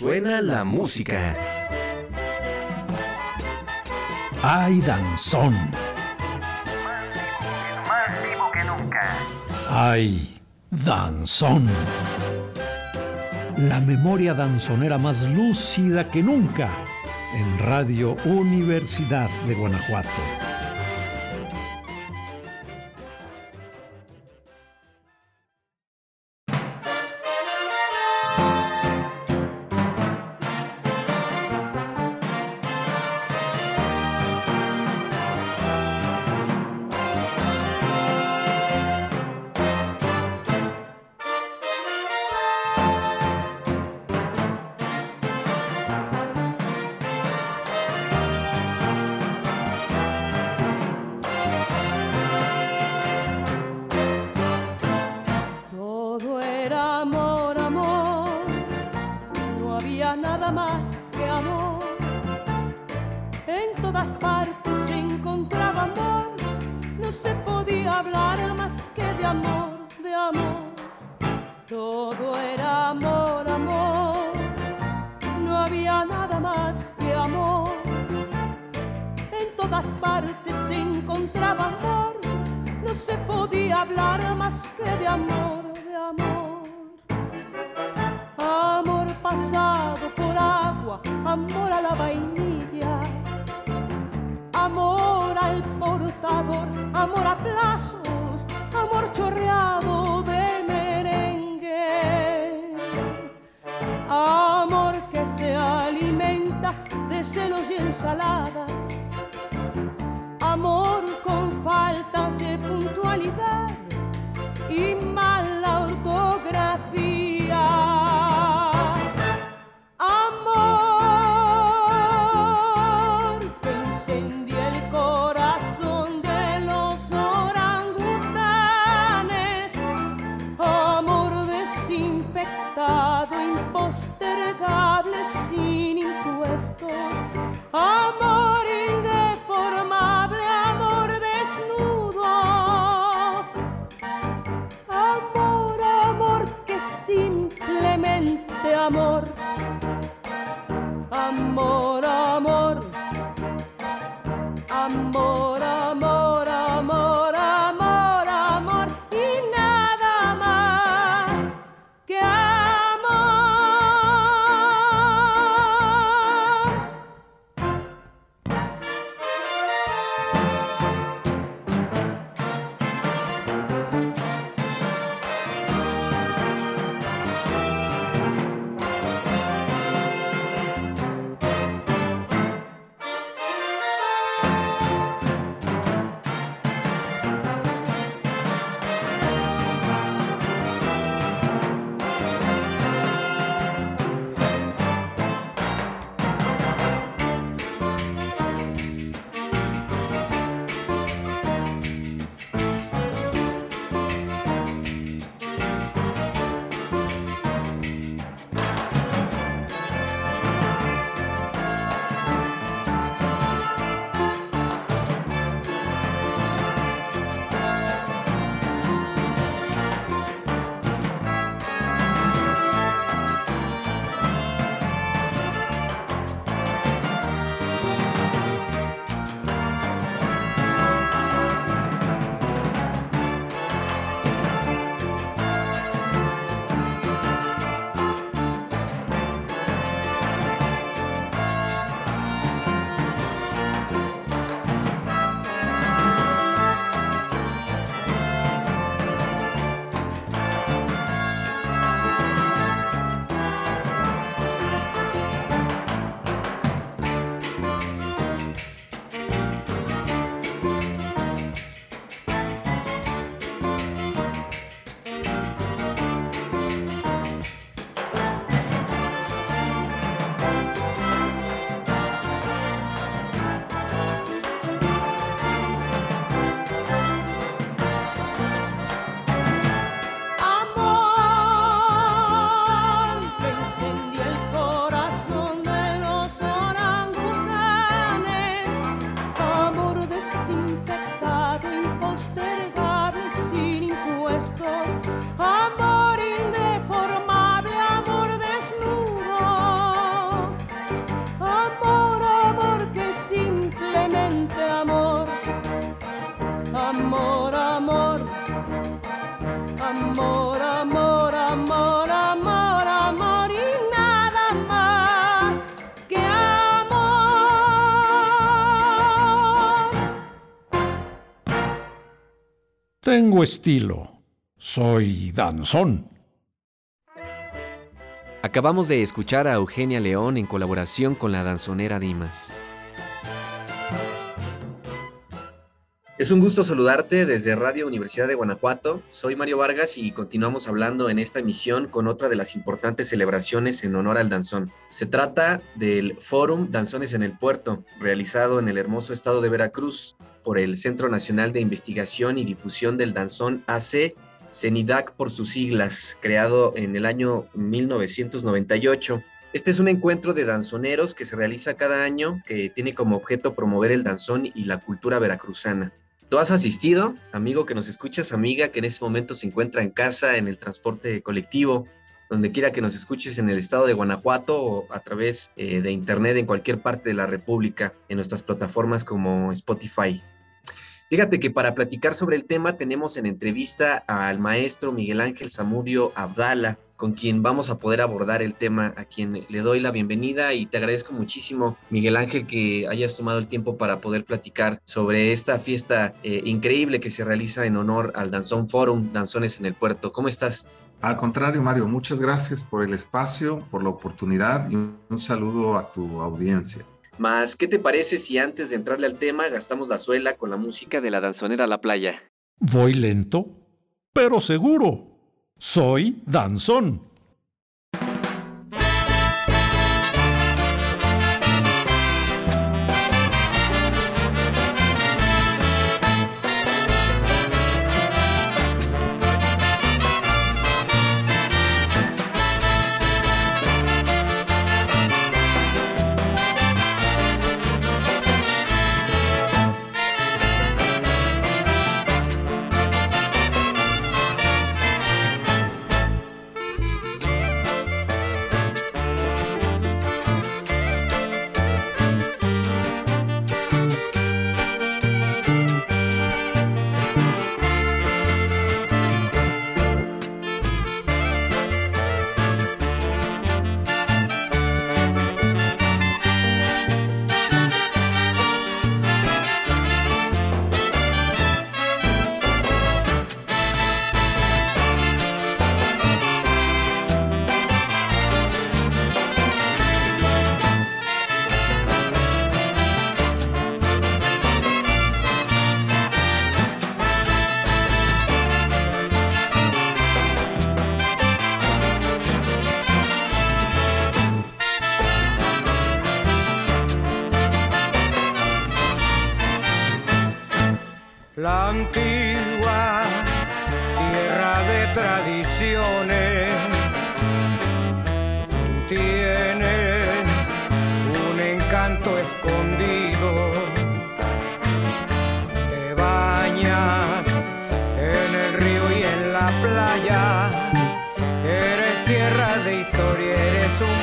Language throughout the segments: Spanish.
suena la música. ¡Ay, danzón! Más vivo que nunca. ¡Ay, danzón! La memoria danzonera más lúcida que nunca en Radio Universidad de Guanajuato. salada Tengo estilo. Soy danzón. Acabamos de escuchar a Eugenia León en colaboración con la danzonera Dimas. Es un gusto saludarte desde Radio Universidad de Guanajuato. Soy Mario Vargas y continuamos hablando en esta emisión con otra de las importantes celebraciones en honor al danzón. Se trata del Fórum Danzones en el Puerto, realizado en el hermoso estado de Veracruz por el Centro Nacional de Investigación y Difusión del Danzón AC, CENIDAC por sus siglas, creado en el año 1998. Este es un encuentro de danzoneros que se realiza cada año, que tiene como objeto promover el danzón y la cultura veracruzana. ¿Tú has asistido, amigo que nos escuchas, amiga que en este momento se encuentra en casa, en el transporte colectivo, donde quiera que nos escuches en el estado de Guanajuato o a través eh, de internet en cualquier parte de la República, en nuestras plataformas como Spotify? Fíjate que para platicar sobre el tema tenemos en entrevista al maestro Miguel Ángel Zamudio Abdala, con quien vamos a poder abordar el tema, a quien le doy la bienvenida y te agradezco muchísimo, Miguel Ángel, que hayas tomado el tiempo para poder platicar sobre esta fiesta eh, increíble que se realiza en honor al Danzón Forum, Danzones en el Puerto. ¿Cómo estás? Al contrario, Mario, muchas gracias por el espacio, por la oportunidad y un saludo a tu audiencia. Más, ¿qué te parece si antes de entrarle al tema gastamos la suela con la música de la danzonera a la playa? Voy lento, pero seguro. Soy danzón.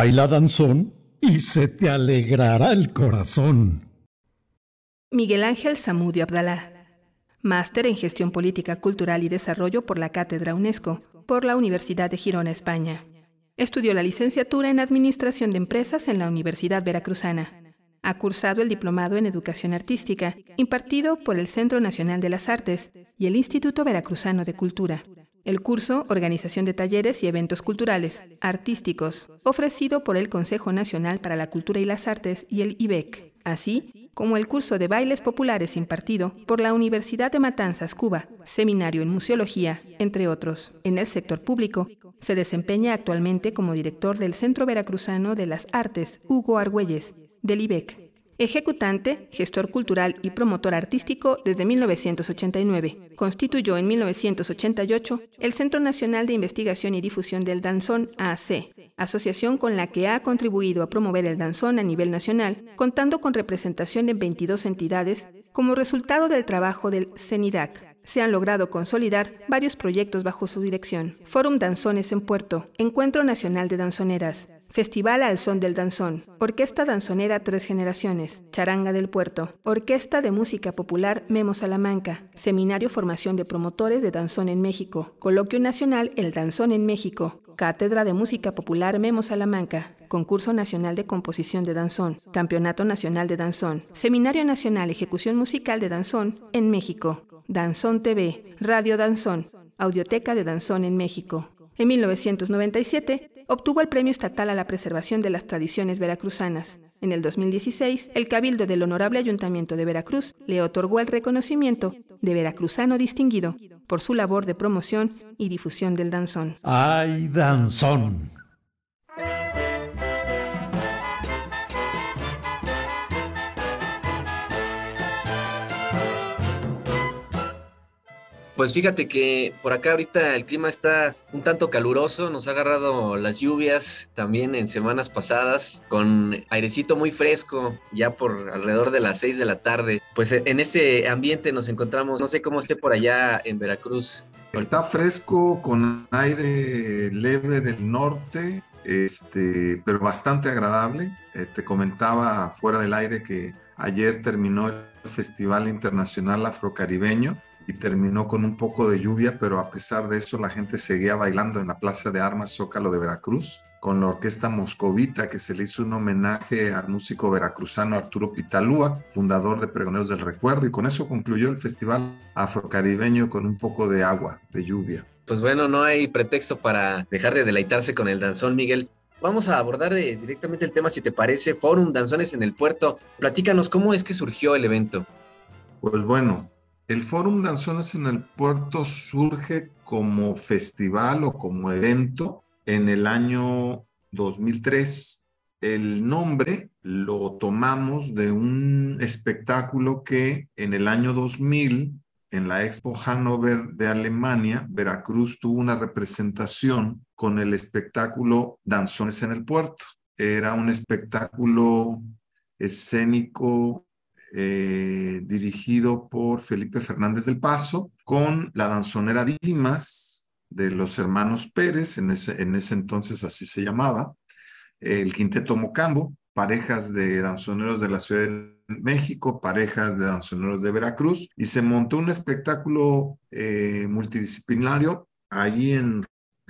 Baila danzón y se te alegrará el corazón. Miguel Ángel Zamudio Abdalá. Máster en Gestión Política, Cultural y Desarrollo por la Cátedra UNESCO, por la Universidad de Girona, España. Estudió la licenciatura en Administración de Empresas en la Universidad Veracruzana. Ha cursado el diplomado en Educación Artística, impartido por el Centro Nacional de las Artes y el Instituto Veracruzano de Cultura. El curso Organización de Talleres y Eventos Culturales, Artísticos, ofrecido por el Consejo Nacional para la Cultura y las Artes y el IBEC, así como el curso de bailes populares impartido por la Universidad de Matanzas, Cuba, seminario en museología, entre otros. En el sector público, se desempeña actualmente como director del Centro Veracruzano de las Artes, Hugo Argüelles, del IBEC, Ejecutante, gestor cultural y promotor artístico desde 1989. Constituyó en 1988 el Centro Nacional de Investigación y Difusión del Danzón AC, asociación con la que ha contribuido a promover el danzón a nivel nacional, contando con representación en 22 entidades como resultado del trabajo del CENIDAC, se han logrado consolidar varios proyectos bajo su dirección. Fórum Danzones en Puerto, Encuentro Nacional de Danzoneras, Festival al Son del Danzón, Orquesta Danzonera Tres Generaciones, Charanga del Puerto, Orquesta de Música Popular Memo Salamanca, Seminario Formación de Promotores de Danzón en México, Coloquio Nacional El Danzón en México, Cátedra de Música Popular Memo Salamanca, Concurso Nacional de Composición de Danzón, Campeonato Nacional de Danzón, Seminario Nacional Ejecución Musical de Danzón en México, Danzón TV, Radio Danzón, Audioteca de Danzón en México. En 1997 obtuvo el Premio Estatal a la Preservación de las Tradiciones Veracruzanas. En el 2016, el Cabildo del Honorable Ayuntamiento de Veracruz le otorgó el reconocimiento de Veracruzano Distinguido por su labor de promoción y difusión del danzón. ¡Ay, danzón! Pues fíjate que por acá ahorita el clima está un tanto caluroso, nos ha agarrado las lluvias también en semanas pasadas, con airecito muy fresco, ya por alrededor de las 6 de la tarde. Pues en ese ambiente nos encontramos, no sé cómo esté por allá en Veracruz. Está fresco, con aire leve del norte, este, pero bastante agradable. Eh, te comentaba fuera del aire que ayer terminó el Festival Internacional Afrocaribeño y terminó con un poco de lluvia, pero a pesar de eso la gente seguía bailando en la Plaza de Armas Zócalo de Veracruz con la orquesta moscovita que se le hizo un homenaje al músico veracruzano Arturo Pitalúa, fundador de Pregoneros del Recuerdo, y con eso concluyó el festival afrocaribeño con un poco de agua, de lluvia. Pues bueno, no hay pretexto para dejar de deleitarse con el danzón, Miguel. Vamos a abordar eh, directamente el tema, si te parece, Fórum Danzones en el Puerto. Platícanos cómo es que surgió el evento. Pues bueno, el Fórum Danzones en el Puerto surge como festival o como evento en el año 2003. El nombre lo tomamos de un espectáculo que en el año 2000, en la Expo Hannover de Alemania, Veracruz tuvo una representación con el espectáculo Danzones en el Puerto. Era un espectáculo escénico eh, dirigido por Felipe Fernández del Paso, con la danzonera Dimas de los hermanos Pérez, en ese, en ese entonces así se llamaba, el Quinteto Mocambo, parejas de danzoneros de la Ciudad de México, parejas de danzoneros de Veracruz, y se montó un espectáculo eh, multidisciplinario allí en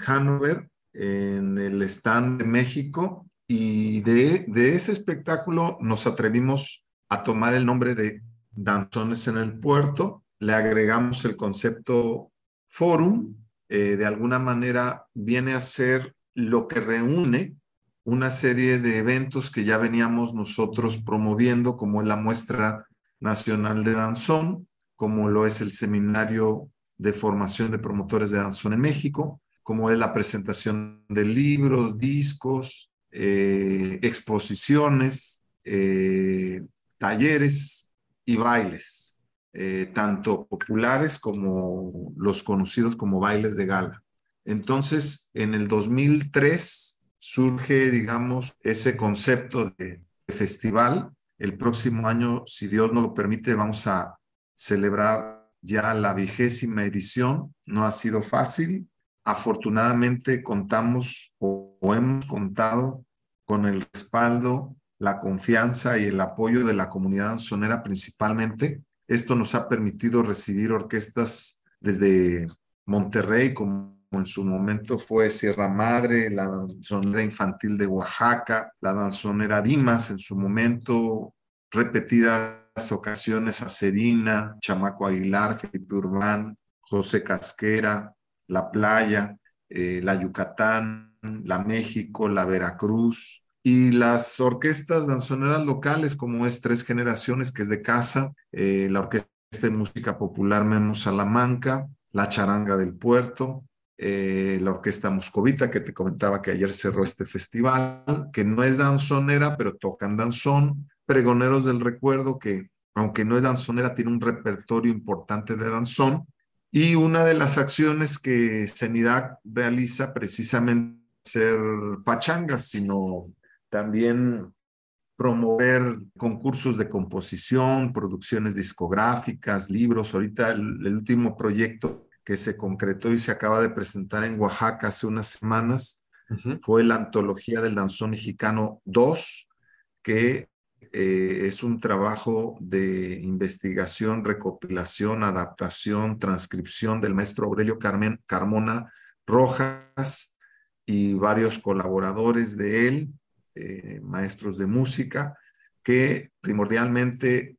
Hanover, en el stand de México, y de, de ese espectáculo nos atrevimos a tomar el nombre de Danzones en el Puerto, le agregamos el concepto Forum, eh, de alguna manera viene a ser lo que reúne una serie de eventos que ya veníamos nosotros promoviendo, como es la muestra nacional de danzón, como lo es el seminario de formación de promotores de danzón en México, como es la presentación de libros, discos, eh, exposiciones, eh, talleres y bailes, eh, tanto populares como los conocidos como bailes de gala. Entonces, en el 2003 surge, digamos, ese concepto de, festival. El próximo año, si Dios nos lo permite, vamos a celebrar ya la vigésima edición. No ha sido fácil. Afortunadamente contamos o hemos contado con el respaldo, la confianza y el apoyo de la comunidad danzonera principalmente. Esto nos ha permitido recibir orquestas desde Monterrey, como en su momento fue Sierra Madre, la danzonera infantil de Oaxaca, la danzonera Dimas en su momento, repetidas ocasiones a Serina, Chamaco Aguilar, Felipe Urbán, José Casquera, La Playa, eh, la Yucatán, la México, la Veracruz, y las orquestas danzoneras locales, como es Tres Generaciones, que es de casa, eh, la Orquesta de Música Popular Memo Salamanca, la Charanga del Puerto, eh, la Orquesta Moscovita, que te comentaba que ayer cerró este festival, que no es danzonera, pero tocan danzón, Pregoneros del Recuerdo, que aunque no es danzonera, tiene un repertorio importante de danzón, y una de las acciones que Cenidac realiza precisamente ser pachangas, sino también promover concursos de composición, producciones discográficas, libros. Ahorita el, último proyecto que se concretó y se acaba de presentar en Oaxaca hace unas semanas fue la antología del danzón mexicano 2, que eh, es un trabajo de investigación, recopilación, adaptación, transcripción del maestro Aurelio Carmen, Carmona Rojas y varios colaboradores de él, eh, maestros de música, que primordialmente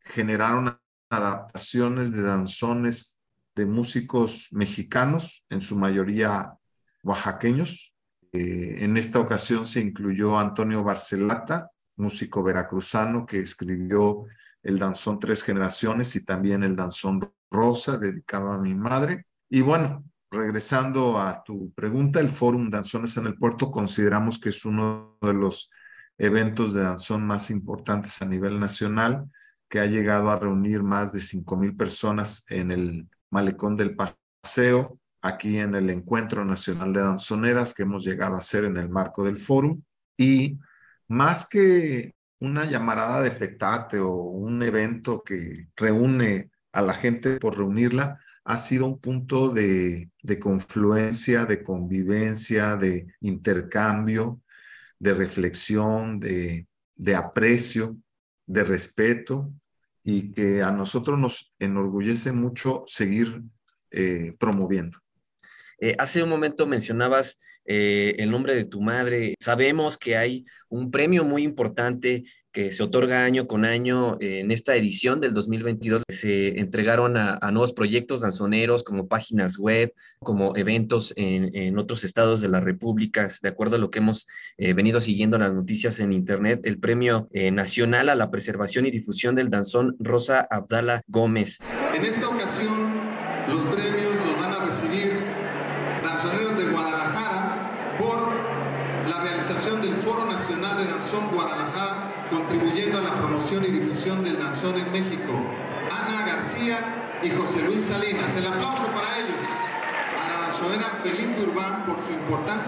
generaron adaptaciones de danzones de músicos mexicanos, en su mayoría oaxaqueños. Eh, en esta ocasión se incluyó Antonio Barcelata, músico veracruzano que escribió el danzón Tres Generaciones y también el danzón Rosa, dedicado a mi madre. Y bueno, regresando a tu pregunta, el Fórum Danzones en el Puerto consideramos que es uno de los eventos de danzón más importantes a nivel nacional, que ha llegado a reunir más de 5 mil personas en el Malecón del Paseo, aquí en el Encuentro Nacional de Danzoneras que hemos llegado a hacer en el marco del Fórum. Y más que una llamarada de petate o un evento que reúne a la gente por reunirla, ha sido un punto de, confluencia, de convivencia, de intercambio, de reflexión, de, aprecio, de respeto y que a nosotros nos enorgullece mucho seguir eh, promoviendo. Eh, hace un momento mencionabas eh, el nombre de tu madre. Sabemos que hay un premio muy importante que se otorga año con año en esta edición del 2022. Se entregaron a, nuevos proyectos danzoneros como páginas web, como eventos en, otros estados de la República, de acuerdo a lo que hemos eh, venido siguiendo las noticias en Internet, el Premio Nacional a la Preservación y Difusión del Danzón Rosa Abdala Gómez. En esta ocasión, los premios del Foro Nacional de Danzón Guadalajara, contribuyendo a la promoción y difusión del danzón en México. Ana García y José Luis Salinas. El aplauso para ellos. A la danzonera Felipe Urbán por su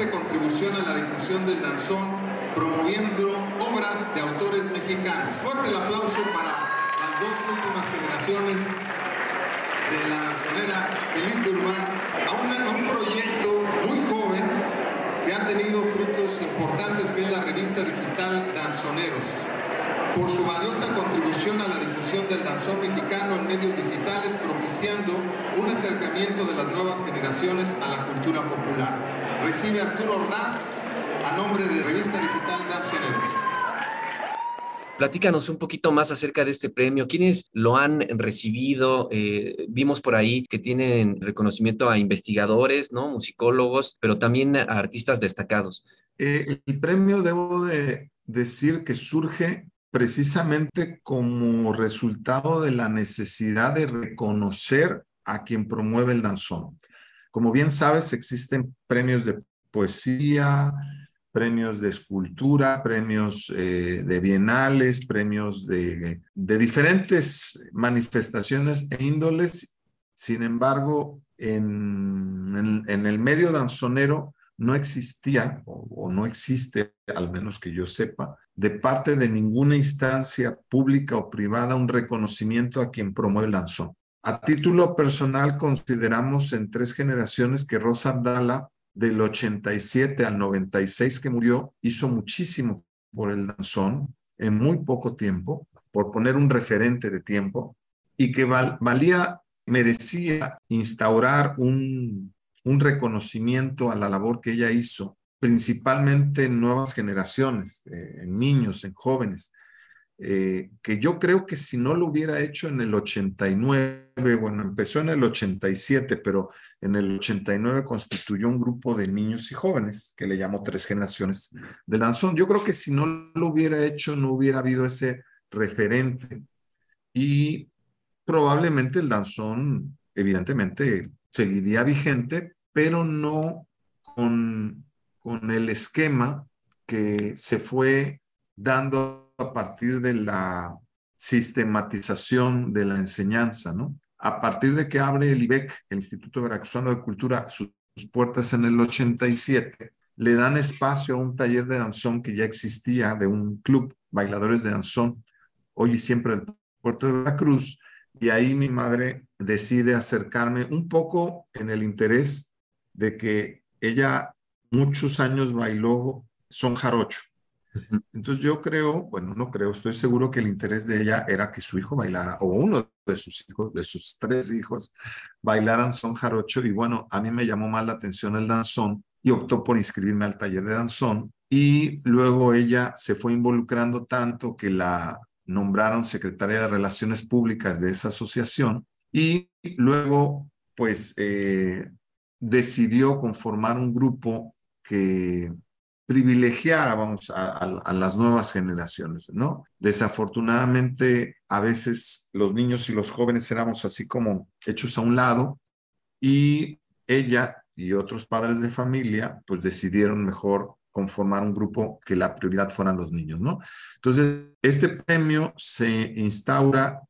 contribución a la difusión del danzón, promoviendo obras de autores mexicanos. Fuerte el aplauso para las dos últimas generaciones de la danzonera Felipe Urbán a un proyecto muy joven que ha tenido frutos importantes, que es la revista digital Danzoneros, por su valiosa contribución a la difusión del danzón mexicano en medios digitales, propiciando un acercamiento de las nuevas generaciones a la cultura popular. Recibe Arturo Ordaz a nombre de Revista Digital Danzoneros. Platícanos un poquito más acerca de este premio. ¿Quiénes lo han recibido? Eh, vimos por ahí que tienen reconocimiento a investigadores, ¿no? Musicólogos, pero también a artistas destacados. Eh, el premio, debo de decir que surge precisamente como resultado de la necesidad de reconocer a quien promueve el danzón. Como bien sabes, existen premios de poesía, premios de escultura, premios eh, de bienales, premios de, diferentes manifestaciones e índoles. Sin embargo, en, el medio danzonero no existía o, no existe, al menos que yo sepa, de parte de ninguna instancia pública o privada un reconocimiento a quien promueve el danzón. A título personal, consideramos en tres generaciones que Rosa Abdala del 87 al 96 que murió, hizo muchísimo por el danzón en muy poco tiempo, por poner un referente de tiempo, y que valía, merecía instaurar un, un reconocimiento a la labor que ella hizo, principalmente en nuevas generaciones, eh, en niños, en jóvenes, eh, que yo creo que si no lo hubiera hecho en el 89, bueno, empezó en el 87, pero en el 89 constituyó un grupo de niños y jóvenes que le llamó Tres Generaciones de Danzón. Yo creo que si no lo hubiera hecho, no hubiera habido ese referente y probablemente el danzón, evidentemente, seguiría vigente, pero no con, con el esquema que se fue dando a partir de la sistematización de la enseñanza, ¿no? A partir de que abre el IBEC, el Instituto Veracruzano de Cultura, sus, puertas en el 87, le dan espacio a un taller de danzón que ya existía, de un club, bailadores de danzón, hoy y siempre del puerto de Veracruz, y ahí mi madre decide acercarme un poco en el interés de que ella muchos años bailó son jarocho. Entonces yo creo, bueno, no creo, estoy seguro que el interés de ella era que su hijo bailara, o uno de sus hijos, de sus tres hijos, bailaran son jarocho. Y bueno, a mí me llamó más la atención el danzón y optó por inscribirme al taller de danzón. Y luego ella se fue involucrando tanto que la nombraron secretaria de Relaciones Públicas de esa asociación y luego pues eh, decidió conformar un grupo que privilegiar vamos, a, las nuevas generaciones, ¿no? Desafortunadamente, a veces los niños y los jóvenes éramos así como hechos a un lado y ella y otros padres de familia, pues decidieron mejor conformar un grupo que la prioridad fueran los niños, ¿no? Entonces, este premio se instaura,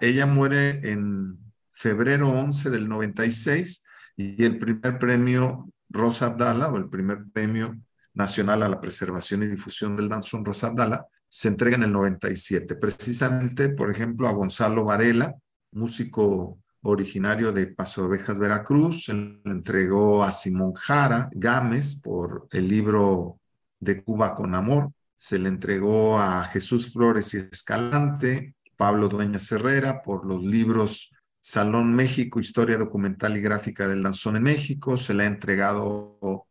ella muere en febrero 11 del 96 y el primer premio Rosa Abdala, o el primer premio Nacional a la Preservación y Difusión del Danzón Rosa Abdala, se entrega en el 97. Precisamente, por ejemplo, a Gonzalo Varela, músico originario de Paso Ovejas, Veracruz, se le entregó a Simón Jara Gámez por el libro de Cuba con Amor, se le entregó a Jesús Flores y Escalante, Pablo Dueñas Herrera por los libros Salón México, Historia Documental y Gráfica del Danzón en México, se le ha entregado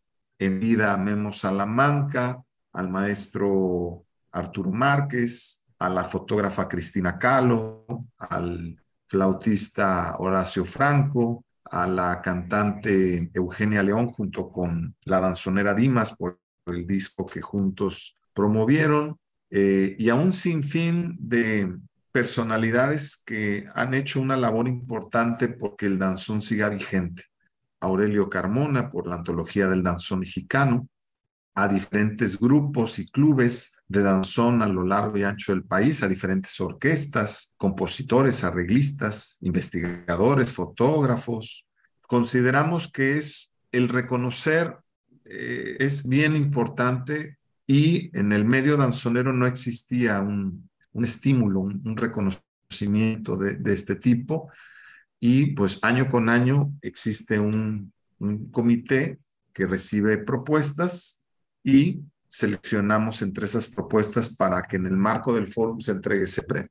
en vida a Memo Salamanca, al maestro Arturo Márquez, a la fotógrafa Cristina Calo, al flautista Horacio Franco, a la cantante Eugenia León junto con la danzonera Dimas por el disco que juntos promovieron eh, y a un sinfín de personalidades que han hecho una labor importante porque el danzón siga vigente. Aurelio Carmona por la antología del danzón mexicano, a diferentes grupos y clubes de danzón a lo largo y ancho del país, a diferentes orquestas, compositores, arreglistas, investigadores, fotógrafos. Consideramos que es el reconocer, eh, es bien importante y en el medio danzonero no existía un, estímulo, un, reconocimiento de este tipo y pues año con año existe un, comité que recibe propuestas y seleccionamos entre esas propuestas para que en el marco del foro se entregue ese premio.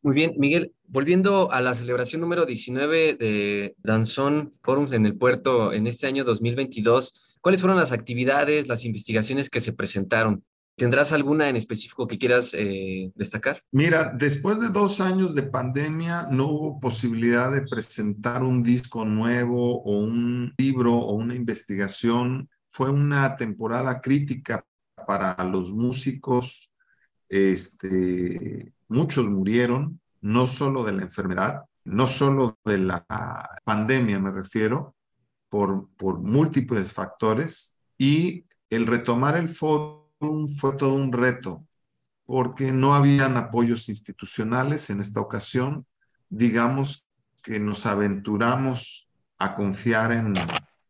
Muy bien, Miguel, volviendo a la celebración número 19 de Danzón Forums en el puerto en este año 2022, ¿cuáles fueron las actividades, las investigaciones que se presentaron? ¿Tendrás alguna en específico que quieras eh, destacar? Mira, después de dos años de pandemia no hubo posibilidad de presentar un disco nuevo o un libro o una investigación. Fue una temporada crítica para los músicos. Este, muchos murieron, no solo de la enfermedad, no solo de la pandemia me refiero, por, por múltiples factores. Y el retomar el foro fue todo un reto, porque no habían apoyos institucionales en esta ocasión. Digamos que nos aventuramos a confiar en,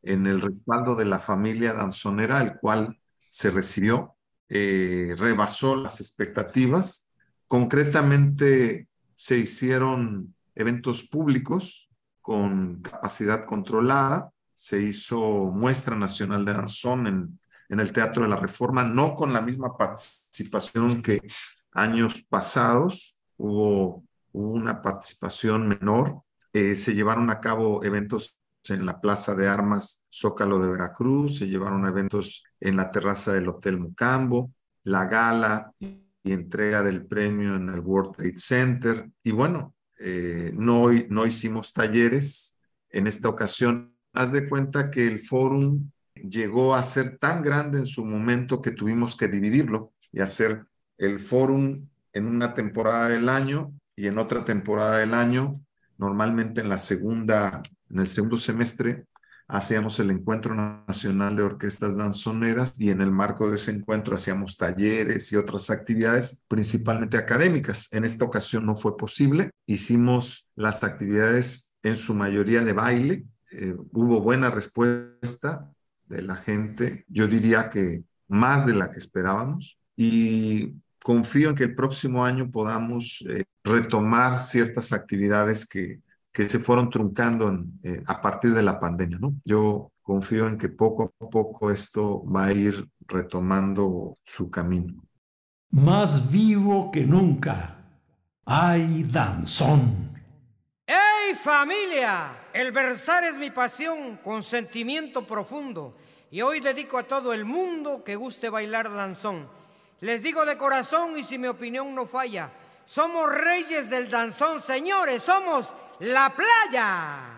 en el respaldo de la familia danzonera, el cual se recibió, eh, rebasó las expectativas. Concretamente se hicieron eventos públicos con capacidad controlada se hizo muestra nacional de danzón en, en el Teatro de la Reforma, no con la misma participación que años pasados, hubo, una participación menor, eh, se llevaron a cabo eventos en la Plaza de Armas Zócalo de Veracruz, se llevaron eventos en la terraza del Hotel Mucambo, la gala y entrega del premio en el World Trade Center. Y bueno, eh, no, no hicimos talleres en esta ocasión. Haz de cuenta que el fórum llegó a ser tan grande en su momento que tuvimos que dividirlo y hacer el fórum en una temporada del año y en otra temporada del año, normalmente en la segunda, en el segundo semestre, hacíamos el Encuentro Nacional de Orquestas Danzoneras y en el marco de ese encuentro hacíamos talleres y otras actividades, principalmente académicas. En esta ocasión no fue posible. Hicimos las actividades en su mayoría de baile. Eh, hubo buena respuesta de la gente. Yo diría que más de la que esperábamos. Y confío en que el próximo año podamos eh, retomar ciertas actividades que, que se fueron truncando eh, a partir de la pandemia. ¿no? Yo confío en que poco a poco esto va a ir retomando su camino. Más vivo que nunca. ¡Ay, danzón! ¡Hey familia! El versar es mi pasión con sentimiento profundo y hoy dedico a todo el mundo que guste bailar danzón. Les digo de corazón y si mi opinión no falla, somos reyes del danzón, señores, somos la playa.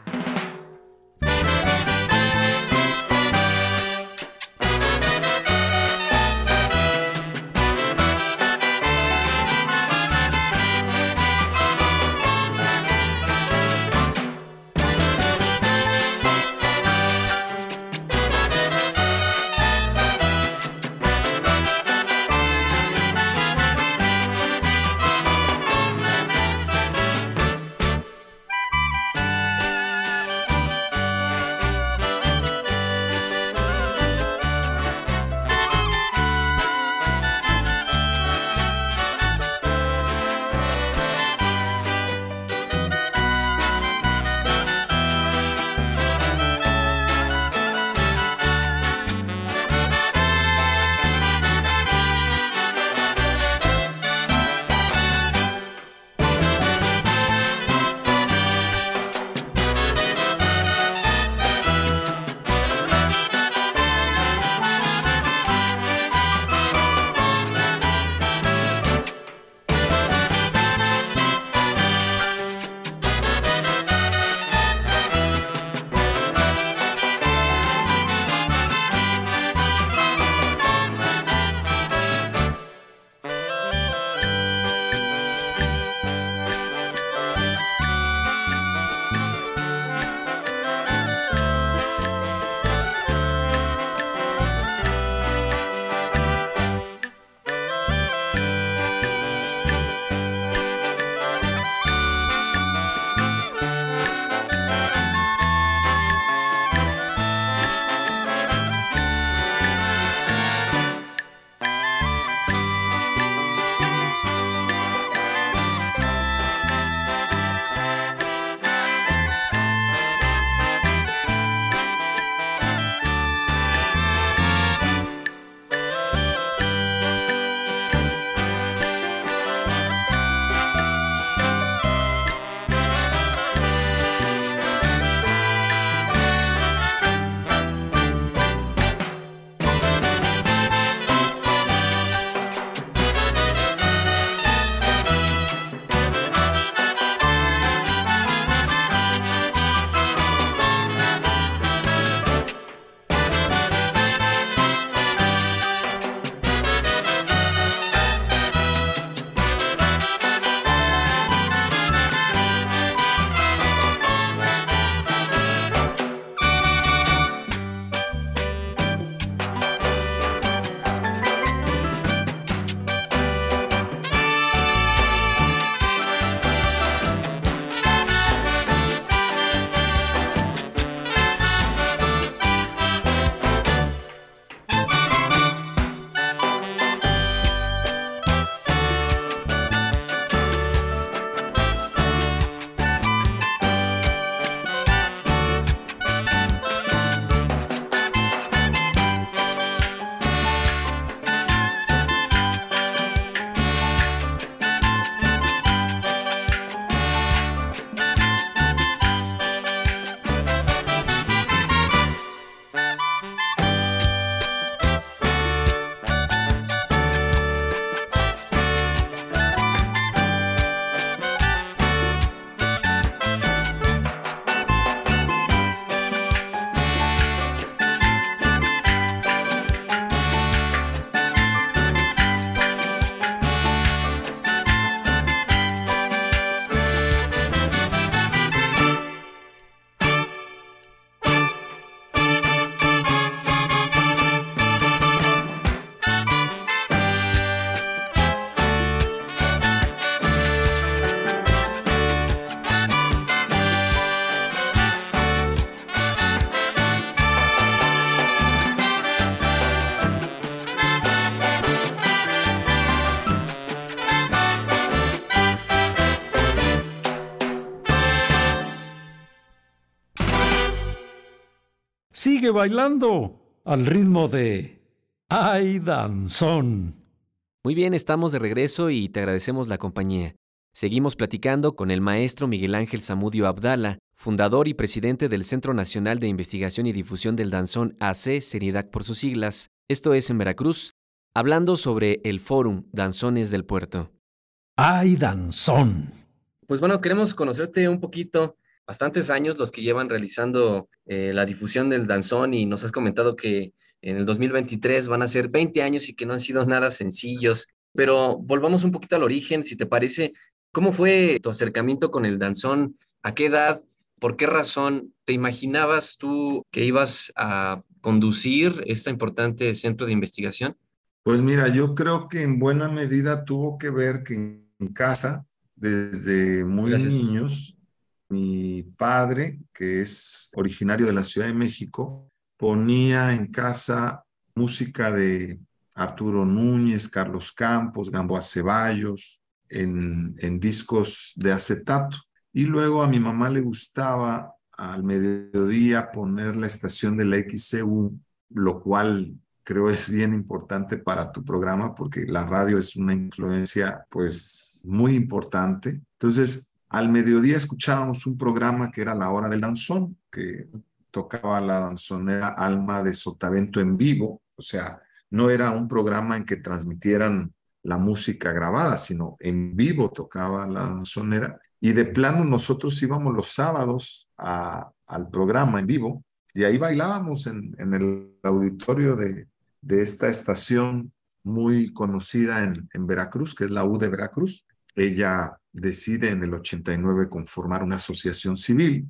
Sigue bailando al ritmo de Ay Danzón. Muy bien, estamos de regreso y te agradecemos la compañía. Seguimos platicando con el maestro Miguel Ángel Zamudio Abdala, fundador y presidente del Centro Nacional de Investigación y Difusión del Danzón AC, Seriedad por sus siglas. Esto es en Veracruz, hablando sobre el Fórum Danzones del Puerto. ¡Ay, Danzón! Pues bueno, queremos conocerte un poquito. Bastantes años los que llevan realizando eh, la difusión del danzón y nos has comentado que en el 2023 van a ser 20 años y que no han sido nada sencillos. Pero volvamos un poquito al origen, si te parece, ¿cómo fue tu acercamiento con el danzón? ¿A qué edad? ¿Por qué razón te imaginabas tú que ibas a conducir este importante centro de investigación? Pues mira, yo creo que en buena medida tuvo que ver que en casa, desde muy niños, mi padre, que es originario de la Ciudad de México, ponía en casa música de Arturo Núñez, Carlos Campos, Gamboa Ceballos, en, discos de acetato. Y luego a mi mamá le gustaba al mediodía poner la estación de la XCU, lo cual creo es bien importante para tu programa porque la radio es una influencia pues muy importante. Entonces, al mediodía escuchábamos un programa que era La Hora del Danzón, que tocaba la danzonera Alma de Sotavento en vivo, o sea, no era un programa en que transmitieran la música grabada, sino en vivo tocaba la danzonera. Y de plano nosotros íbamos los sábados al programa en vivo y ahí bailábamos en, el auditorio de, esta estación muy conocida en, en Veracruz, que es la U de Veracruz. Ella decide en el 89 conformar una asociación civil.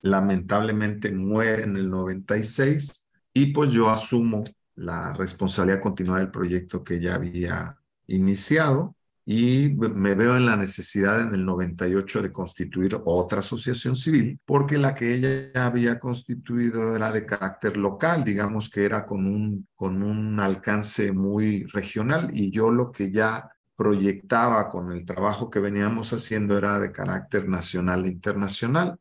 Lamentablemente muere en el 96 y pues yo asumo la responsabilidad de continuar el proyecto que ya había iniciado y me veo en la necesidad en el 98 de constituir otra asociación civil, porque la que ella había constituido era de carácter local, digamos que era con un, con un alcance muy regional, y yo lo que ya proyectaba con el trabajo que veníamos haciendo era de carácter nacional e internacional.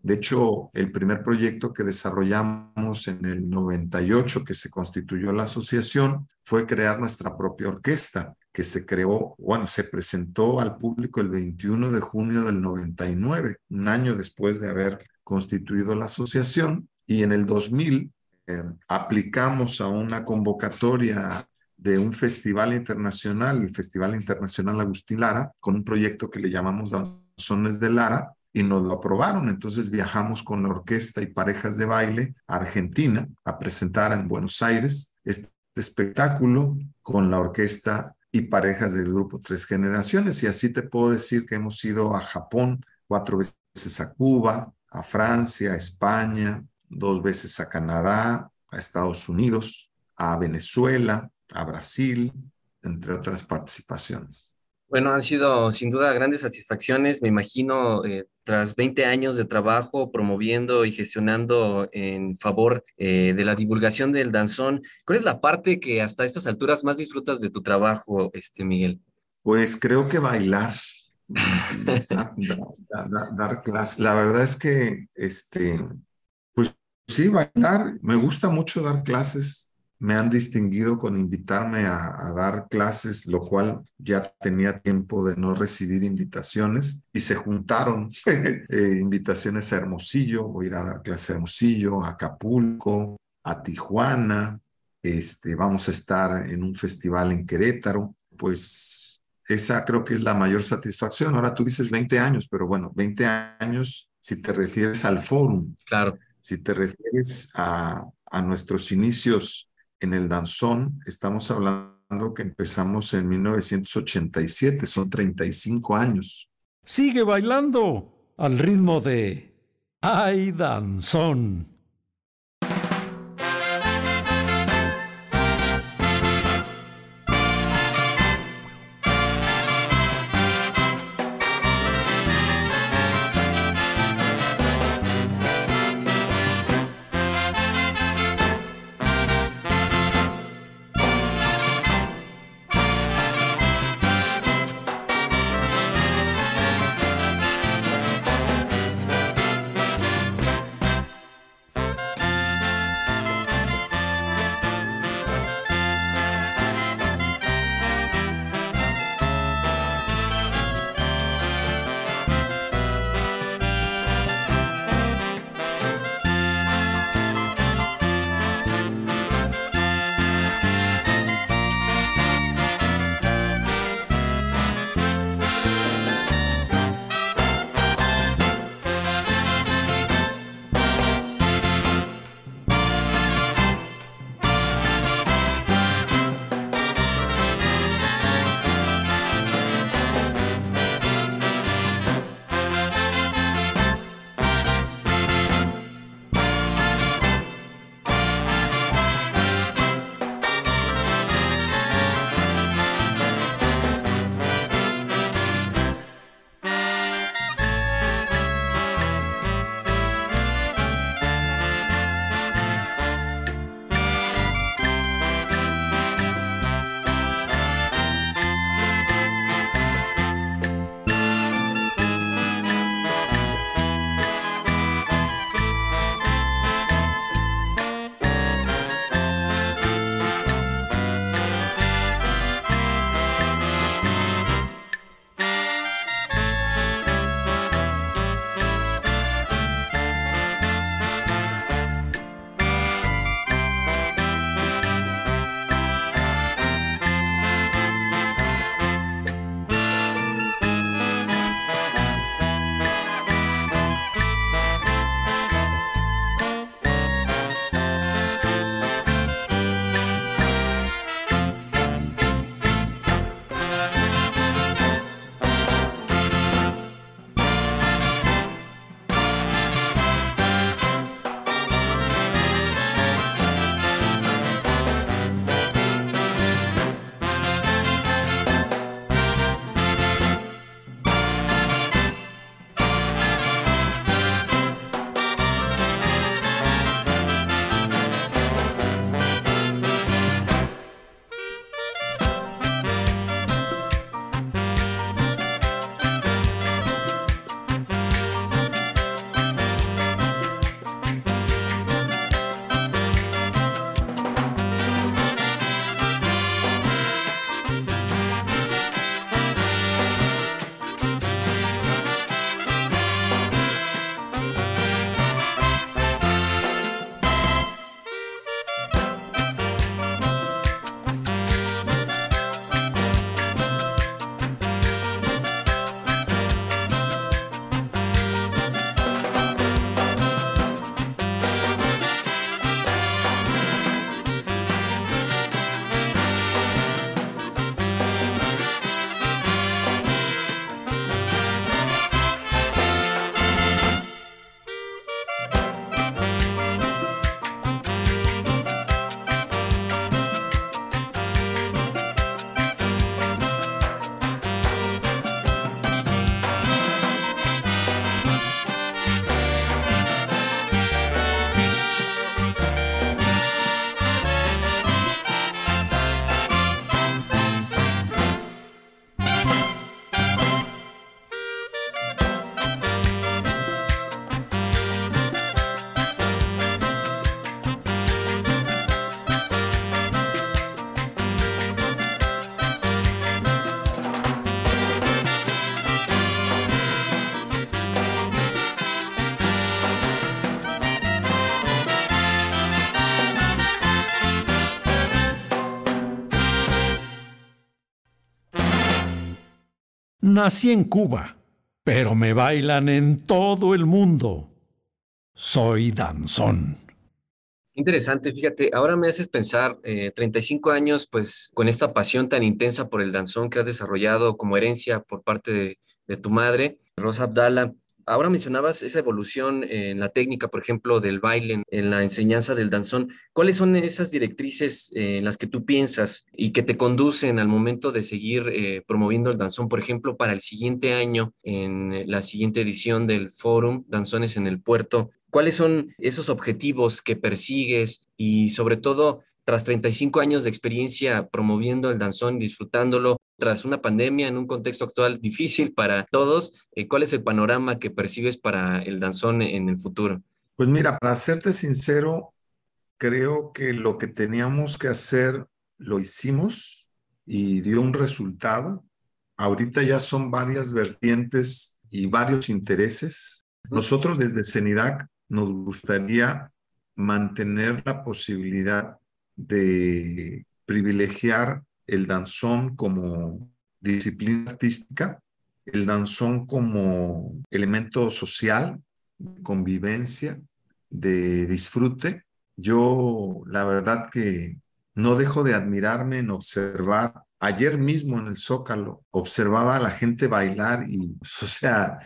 De hecho, el primer proyecto que desarrollamos en el 98, que se constituyó la asociación, fue crear nuestra propia orquesta, que se creó, bueno, se presentó al público el 21 de junio del 99, un año después de haber constituido la asociación, y en el 2000 eh, aplicamos a una convocatoria de un festival internacional, el Festival Internacional Agustín Lara, con un proyecto que le llamamos Danzones de Lara, y nos lo aprobaron. Entonces viajamos con la orquesta y parejas de baile a Argentina a presentar en Buenos Aires este espectáculo con la orquesta y parejas del grupo Tres Generaciones. Y así te puedo decir que hemos ido a Japón cuatro veces a Cuba, a Francia, a España, dos veces a Canadá, a Estados Unidos, a Venezuela, a Brasil, entre otras participaciones. Bueno, han sido sin duda grandes satisfacciones, me imagino, eh, tras 20 años de trabajo promoviendo y gestionando en favor eh, de la divulgación del danzón. ¿Cuál es la parte que hasta estas alturas más disfrutas de tu trabajo, este, Miguel? Pues creo que bailar, dar, dar, clases. La verdad es que, este, pues sí, bailar, me gusta mucho dar clases me han distinguido con invitarme a, dar clases, lo cual ya tenía tiempo de no recibir invitaciones y se juntaron eh, invitaciones a Hermosillo, voy a ir a dar clase a Hermosillo, a Acapulco, a Tijuana, este, vamos a estar en un festival en Querétaro, pues esa creo que es la mayor satisfacción. Ahora tú dices 20 años, pero bueno, 20 años si te refieres al fórum. Claro. Si te refieres a, a nuestros inicios en el danzón, estamos hablando que empezamos en 1987, son 35 años. Sigue bailando al ritmo de Ay Danzón. Nací en Cuba, pero me bailan en todo el mundo. Soy danzón. Interesante, fíjate, ahora me haces pensar, eh, 35 años, pues con esta pasión tan intensa por el danzón que has desarrollado como herencia por parte de, de tu madre, Rosa Abdala, Ahora mencionabas esa evolución en la técnica, por ejemplo, del baile, en la enseñanza del danzón. ¿Cuáles son esas directrices eh, en las que tú piensas y que te conducen al momento de seguir eh, promoviendo el danzón, por ejemplo, para el siguiente año, en la siguiente edición del Fórum Danzones en el Puerto? ¿Cuáles son esos objetivos que persigues y sobre todo tras 35 años de experiencia promoviendo el danzón, disfrutándolo, tras una pandemia en un contexto actual difícil para todos, eh, ¿cuál es el panorama que percibes para el danzón en el futuro? Pues mira, para serte sincero, creo que lo que teníamos que hacer lo hicimos y dio un resultado. Ahorita ya son varias vertientes y varios intereses. Nosotros desde CENIDAC nos gustaría mantener la posibilidad de privilegiar el danzón como disciplina artística, el danzón como elemento social, convivencia, de disfrute. Yo la verdad que no dejo de admirarme en observar. Ayer mismo en el Zócalo observaba a la gente bailar y, o sea,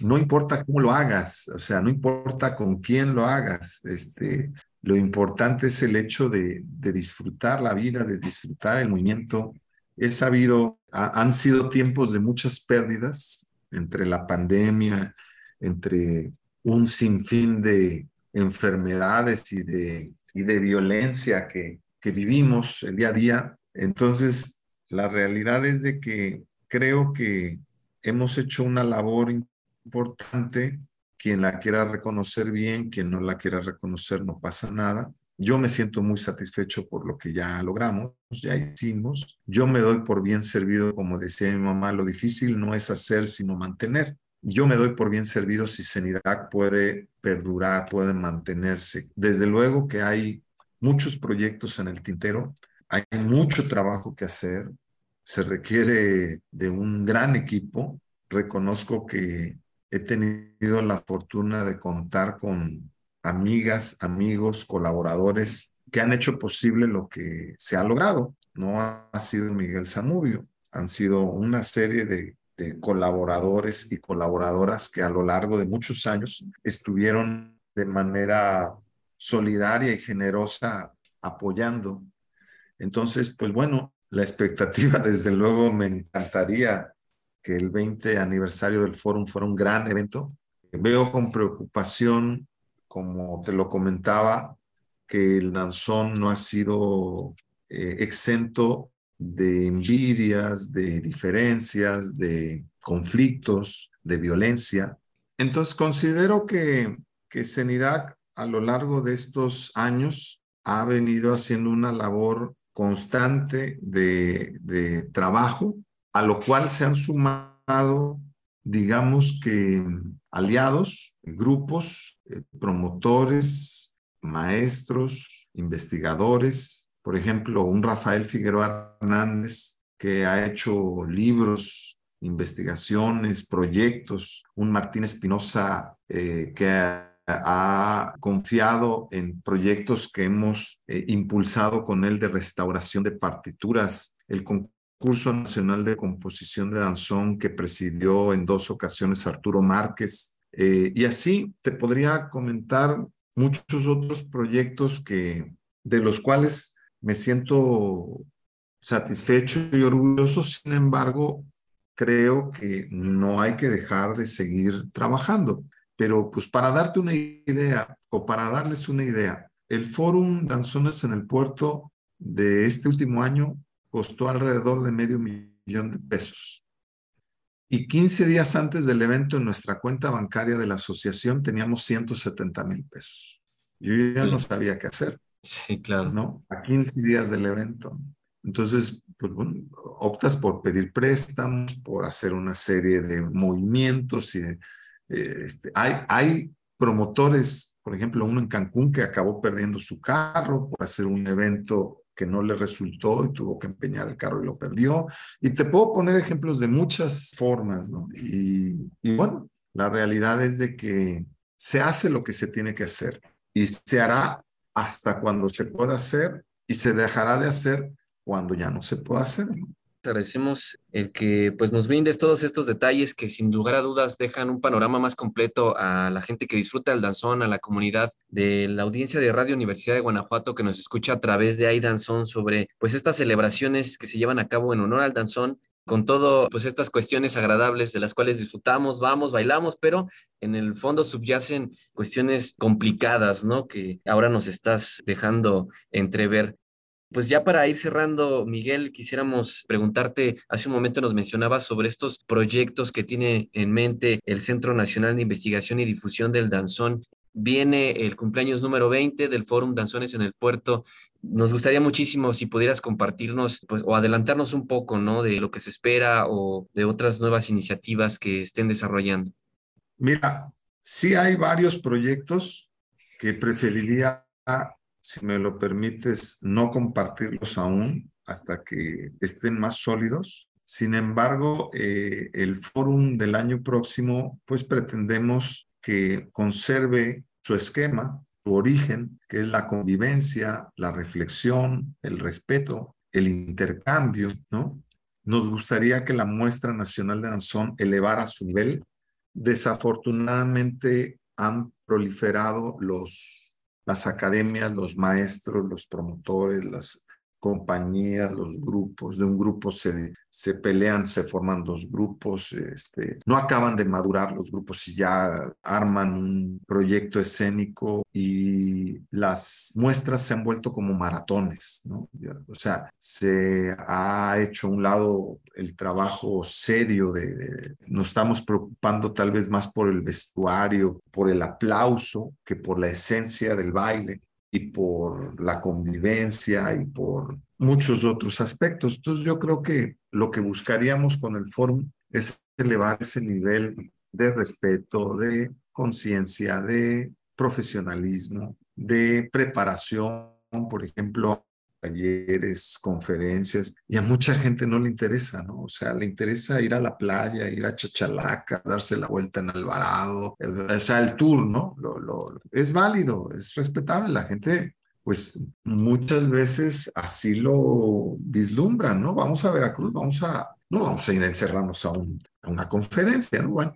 no importa cómo lo hagas, o sea, no importa con quién lo hagas, este, lo importante es el hecho de, disfrutar la vida, de disfrutar el movimiento. He sabido, han sido tiempos de muchas pérdidas entre la pandemia, entre un sinfín de enfermedades y de, violencia que, que vivimos el día a día. Entonces, la realidad es de que creo que hemos hecho una labor importante quien la quiera reconocer bien, quien no la quiera reconocer, no pasa nada. Yo me siento muy satisfecho por lo que ya logramos, ya hicimos. Yo me doy por bien servido, como decía mi mamá, lo difícil no es hacer, sino mantener. Yo me doy por bien servido si Senidac puede perdurar, puede mantenerse. Desde luego que hay muchos proyectos en el tintero, hay mucho trabajo que hacer, se requiere de un gran equipo. Reconozco que he tenido la fortuna de contar con amigas, amigos, colaboradores que han hecho posible lo que se ha logrado. No ha sido Miguel Zamudio, han sido una serie de, colaboradores y colaboradoras que a lo largo de muchos años estuvieron de manera solidaria y generosa apoyando. Entonces, pues bueno, la expectativa desde luego me encantaría que el 20 aniversario del foro fuera un gran evento. Veo con preocupación, como te lo comentaba, que el danzón no ha sido eh, exento de envidias, de diferencias, de conflictos, de violencia. Entonces considero que, que CENIDAC a lo largo de estos años ha venido haciendo una labor constante de, de trabajo a lo cual se han sumado, digamos que aliados, grupos, eh, promotores, maestros, investigadores, por ejemplo, un Rafael Figueroa Hernández que ha hecho libros, investigaciones, proyectos, un Martín Espinosa eh, que ha, confiado en proyectos que hemos eh, impulsado con él de restauración de partituras, el Curso Nacional de Composición de Danzón que presidió en dos ocasiones Arturo Márquez. Eh, y así te podría comentar muchos otros proyectos que, de los cuales me siento satisfecho y orgulloso. Sin embargo, creo que no hay que dejar de seguir trabajando. Pero pues para darte una idea o para darles una idea, el Fórum Danzones en el Puerto de este último año costó alrededor de medio millón de pesos. Y 15 días antes del evento en nuestra cuenta bancaria de la asociación teníamos 170 mil pesos. Yo ya no sabía qué hacer. Sí, claro. ¿No? A 15 días del evento. Entonces, pues bueno, optas por pedir préstamos, por hacer una serie de movimientos y eh, este, hay, hay promotores, por ejemplo, uno en Cancún que acabó perdiendo su carro por hacer un evento que no le resultó y tuvo que empeñar el carro y lo perdió. Y te puedo poner ejemplos de muchas formas, ¿no? Y, y bueno, la realidad es de que se hace lo que se tiene que hacer y se hará hasta cuando se pueda hacer y se dejará de hacer cuando ya no se pueda hacer. Te agradecemos el que pues, nos brindes todos estos detalles que sin lugar a dudas dejan un panorama más completo a la gente que disfruta del danzón, a la comunidad de la audiencia de Radio Universidad de Guanajuato que nos escucha a través de ahí danzón sobre pues estas celebraciones que se llevan a cabo en honor al danzón con todo, pues estas cuestiones agradables de las cuales disfrutamos, vamos, bailamos, pero en el fondo subyacen cuestiones complicadas, ¿no? Que ahora nos estás dejando entrever. Pues ya para ir cerrando, Miguel, quisiéramos preguntarte, hace un momento nos mencionabas sobre estos proyectos que tiene en mente el Centro Nacional de Investigación y Difusión del Danzón. Viene el cumpleaños número 20 del Fórum Danzones en el Puerto. Nos gustaría muchísimo si pudieras compartirnos pues, o adelantarnos un poco ¿no? de lo que se espera o de otras nuevas iniciativas que estén desarrollando. Mira, sí hay varios proyectos que preferiría si me lo permites, no compartirlos aún hasta que estén más sólidos. Sin embargo, eh, el fórum del año próximo, pues pretendemos que conserve su esquema, su origen, que es la convivencia, la reflexión, el respeto, el intercambio, ¿no? Nos gustaría que la muestra nacional de danzón elevara su nivel. Desafortunadamente han proliferado los las academias, los maestros, los promotores, las compañías, los grupos, de un grupo se, se pelean, se forman dos grupos, este, no acaban de madurar los grupos y ya arman un proyecto escénico y las muestras se han vuelto como maratones, ¿no? O sea, se ha hecho un lado el trabajo serio de, de, nos estamos preocupando tal vez más por el vestuario, por el aplauso que por la esencia del baile y por la convivencia y por muchos otros aspectos. Entonces yo creo que lo que buscaríamos con el foro es elevar ese nivel de respeto, de conciencia, de profesionalismo, de preparación, por ejemplo, talleres, conferencias, y a mucha gente no le interesa, ¿no? O sea, le interesa ir a la playa, ir a Chachalaca, darse la vuelta en Alvarado, o sea, el tour, ¿no? Lo, lo, es válido, es respetable, la gente pues muchas veces así lo vislumbran, ¿no? Vamos a Veracruz, vamos a, no vamos a ir a encerrarnos a, un, a una conferencia, ¿no? Bueno,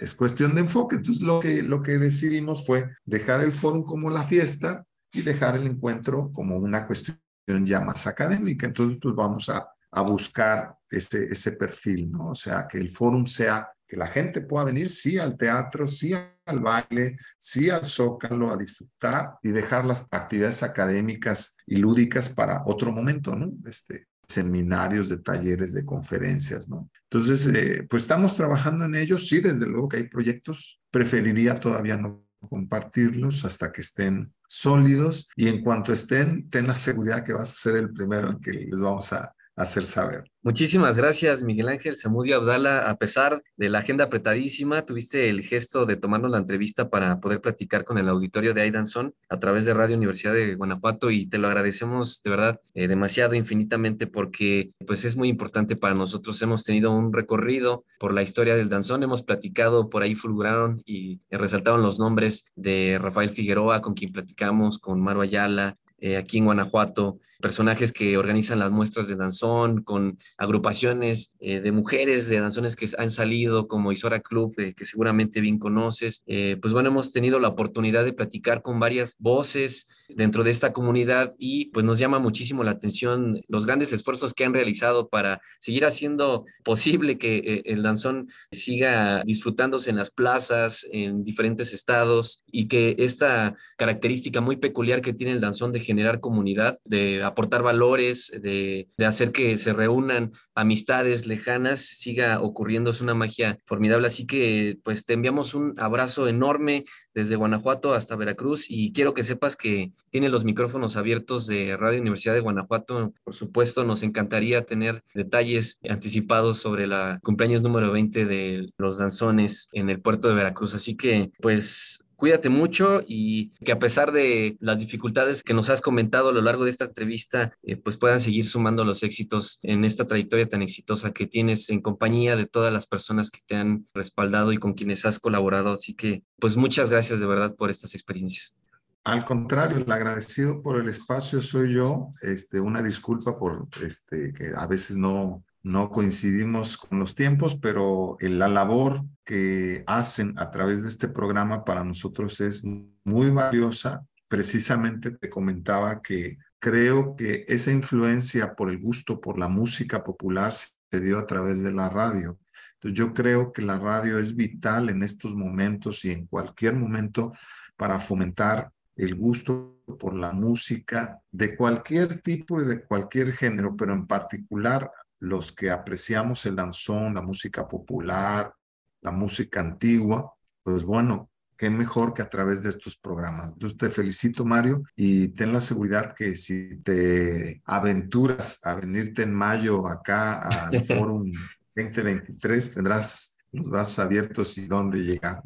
es cuestión de enfoque. Entonces lo que, lo que decidimos fue dejar el foro como la fiesta y dejar el encuentro como una cuestión ya más académica. Entonces, pues vamos a, a buscar ese, ese perfil, ¿no? O sea, que el fórum sea, que la gente pueda venir, sí, al teatro, sí, al baile, sí, al zócalo, a disfrutar y dejar las actividades académicas y lúdicas para otro momento, ¿no? Este, seminarios, de talleres, de conferencias, ¿no? Entonces, eh, pues estamos trabajando en ellos, sí, desde luego que hay proyectos, preferiría todavía no compartirlos hasta que estén sólidos y en cuanto estén, ten la seguridad que vas a ser el primero en que les vamos a hacer saber. Muchísimas gracias, Miguel Ángel Zamudio Abdala. A pesar de la agenda apretadísima, tuviste el gesto de tomarnos la entrevista para poder platicar con el auditorio de Aidanson a través de Radio Universidad de Guanajuato y te lo agradecemos de verdad eh, demasiado, infinitamente, porque pues es muy importante para nosotros. Hemos tenido un recorrido por la historia del danzón, hemos platicado, por ahí fulguraron y resaltaron los nombres de Rafael Figueroa, con quien platicamos, con Maro Ayala, eh, aquí en Guanajuato, personajes que organizan las muestras de danzón, con agrupaciones eh, de mujeres de danzones que han salido, como Isora Club, eh, que seguramente bien conoces. pues bueno, hemos tenido la oportunidad de platicar con varias voces dentro de esta comunidad y pues nos llama muchísimo la atención los grandes esfuerzos que han realizado para seguir haciendo posible que el danzón siga disfrutándose en las plazas, en diferentes estados y que esta característica muy peculiar que tiene el danzón de generar comunidad, de aportar valores, de, de, hacer que se reúnan amistades lejanas, siga ocurriendo. Es una magia formidable. Así que pues te enviamos un abrazo enorme desde Guanajuato hasta Veracruz y quiero que sepas que tiene los micrófonos abiertos de Radio Universidad de Guanajuato. Por supuesto, nos encantaría tener detalles anticipados sobre la cumpleaños número 20 de los danzones en el puerto de Veracruz. Así que pues cuídate mucho y que a pesar de las dificultades que nos has comentado a lo largo de esta entrevista, eh, pues puedan seguir sumando los éxitos en esta trayectoria tan exitosa que tienes en compañía de todas las personas que te han respaldado y con quienes has colaborado. Así que, pues muchas gracias de verdad por estas experiencias. Al contrario, el agradecido por el espacio soy yo. Este, una disculpa por este, que a veces no, no coincidimos con los tiempos, pero la labor que hacen a través de este programa para nosotros es muy valiosa. Precisamente te comentaba que creo que esa influencia por el gusto por la música popular se dio a través de la radio. Entonces yo creo que la radio es vital en estos momentos y en cualquier momento para fomentar el gusto por la música de cualquier tipo y de cualquier género, pero en particular los que apreciamos el danzón, la música popular, la música antigua, pues bueno, qué mejor que a través de estos programas. Yo te felicito, Mario, y ten la seguridad que si te aventuras a venirte en mayo acá al Forum 2023, tendrás los brazos abiertos y dónde llegar.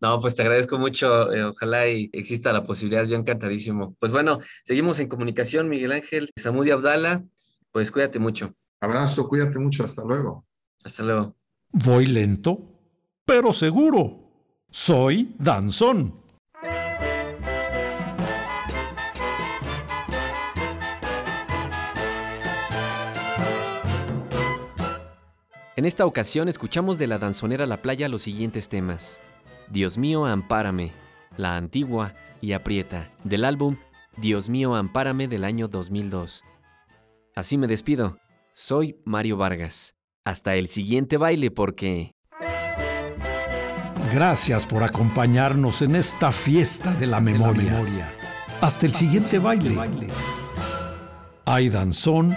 No, pues te agradezco mucho. Eh, ojalá y exista la posibilidad. Yo encantadísimo. Pues bueno, seguimos en comunicación, Miguel Ángel Samudi Abdala. Pues cuídate mucho. Abrazo, cuídate mucho, hasta luego. Hasta luego. Voy lento, pero seguro. Soy Danzón. En esta ocasión escuchamos de la danzonera La Playa los siguientes temas. Dios mío, ampárame, La Antigua y Aprieta, del álbum Dios mío, ampárame del año 2002. Así me despido. Soy Mario Vargas. Hasta el siguiente baile porque... Gracias por acompañarnos en esta fiesta de la memoria. Hasta el siguiente baile. Ay Danzón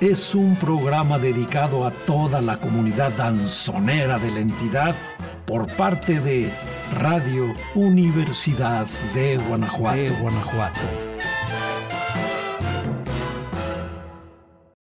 es un programa dedicado a toda la comunidad danzonera de la entidad por parte de Radio Universidad de Guanajuato. De Guanajuato.